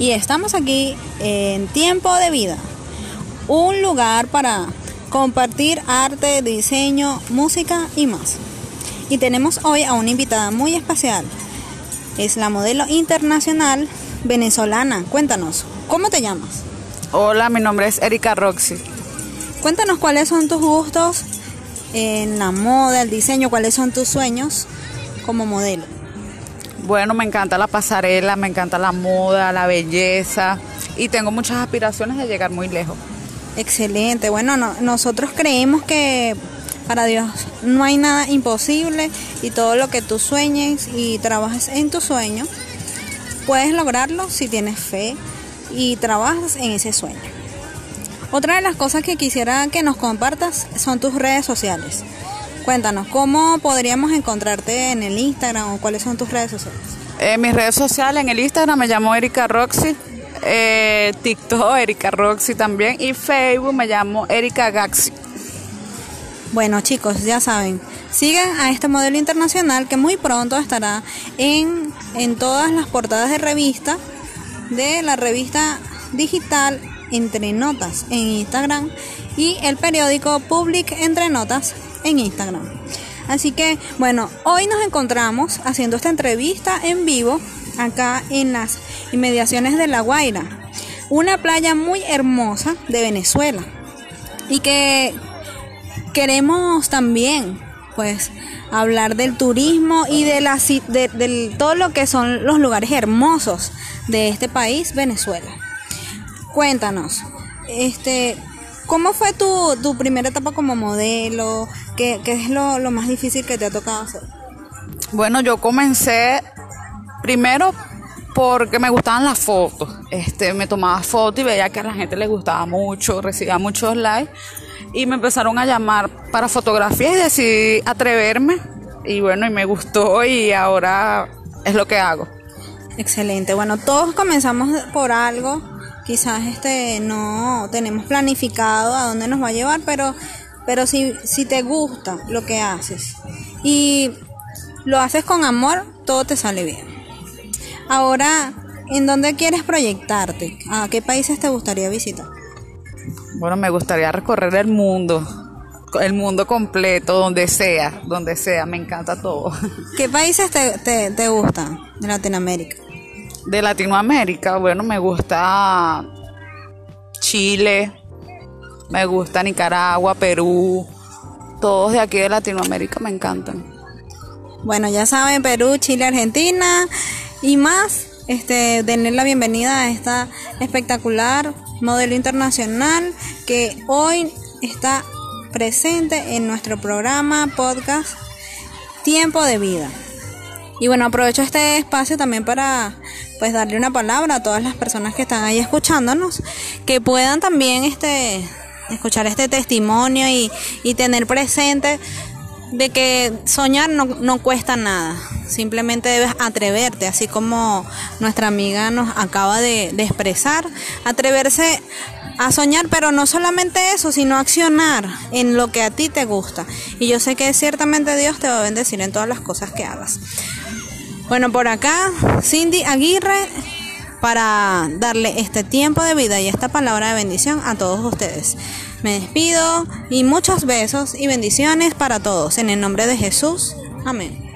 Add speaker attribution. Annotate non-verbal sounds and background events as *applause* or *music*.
Speaker 1: y estamos aquí en Tiempo de Vida, un lugar para compartir arte, diseño, música y más. Y tenemos hoy a una invitada muy especial. Es la modelo internacional venezolana. Cuéntanos, ¿cómo te llamas?
Speaker 2: Hola, mi nombre es Erika Roxy.
Speaker 1: Cuéntanos cuáles son tus gustos en la moda, el diseño, cuáles son tus sueños como modelo.
Speaker 2: Bueno, me encanta la pasarela, me encanta la moda, la belleza y tengo muchas aspiraciones de llegar muy lejos.
Speaker 1: Excelente. Bueno, nosotros creemos que para Dios no hay nada imposible y todo lo que tú sueñes y trabajes en tu sueño, puedes lograrlo si tienes fe y trabajas en ese sueño. Otra de las cosas que quisiera que nos compartas son tus redes sociales. Cuéntanos, ¿cómo podríamos encontrarte en el Instagram o cuáles son tus redes sociales?
Speaker 2: En eh, mis redes sociales, en el Instagram me llamo Erika Roxy, eh, TikTok Erika Roxy también y Facebook me llamo Erika Gaxi.
Speaker 1: Bueno chicos, ya saben, sigan a este modelo internacional que muy pronto estará en, en todas las portadas de revista de la revista digital Entre Notas en Instagram y el periódico Public Entre Notas en Instagram. Así que, bueno, hoy nos encontramos haciendo esta entrevista en vivo acá en las inmediaciones de La Guaira, una playa muy hermosa de Venezuela y que queremos también, pues, hablar del turismo y de, la, de, todo lo que son los lugares hermosos de este país, Venezuela. Cuéntanos, este, ¿cómo fue tu, tu primera etapa como modelo? ¿Qué, qué es lo, lo, más difícil que te ha tocado hacer?
Speaker 2: Bueno, yo comencé primero porque me gustaban las fotos. Este, me tomaba fotos y veía que a la gente le gustaba mucho, recibía muchos likes y me empezaron a llamar para fotografías y decidí atreverme y bueno, y me gustó y ahora es lo que hago.
Speaker 1: Excelente. Bueno, todos comenzamos por algo. Quizás este no tenemos planificado a dónde nos va a llevar, pero pero si si te gusta lo que haces y lo haces con amor, todo te sale bien. Ahora, ¿en dónde quieres proyectarte? ¿A qué países te gustaría visitar?
Speaker 2: Bueno, me gustaría recorrer el mundo, el mundo completo, donde sea, donde sea, me encanta todo. *laughs*
Speaker 1: ¿Qué países te, te, te gustan de Latinoamérica?
Speaker 2: De Latinoamérica, bueno, me gusta Chile, me gusta Nicaragua, Perú, todos de aquí de Latinoamérica me encantan.
Speaker 1: Bueno, ya saben, Perú, Chile, Argentina y más. Este, denle la bienvenida a esta espectacular modelo internacional que hoy está presente en nuestro programa podcast Tiempo de Vida. Y bueno, aprovecho este espacio también para pues darle una palabra a todas las personas que están ahí escuchándonos, que puedan también este escuchar este testimonio y, y tener presente de que soñar no, no cuesta nada. Simplemente debes atreverte, así como nuestra amiga nos acaba de, de expresar, atreverse a soñar, pero no solamente eso, sino accionar en lo que a ti te gusta. Y yo sé que ciertamente Dios te va a bendecir en todas las cosas que hagas. Bueno, por acá, Cindy Aguirre, para darle este tiempo de vida y esta palabra de bendición a todos ustedes. Me despido y muchos besos y bendiciones para todos. En el nombre de Jesús. Amén.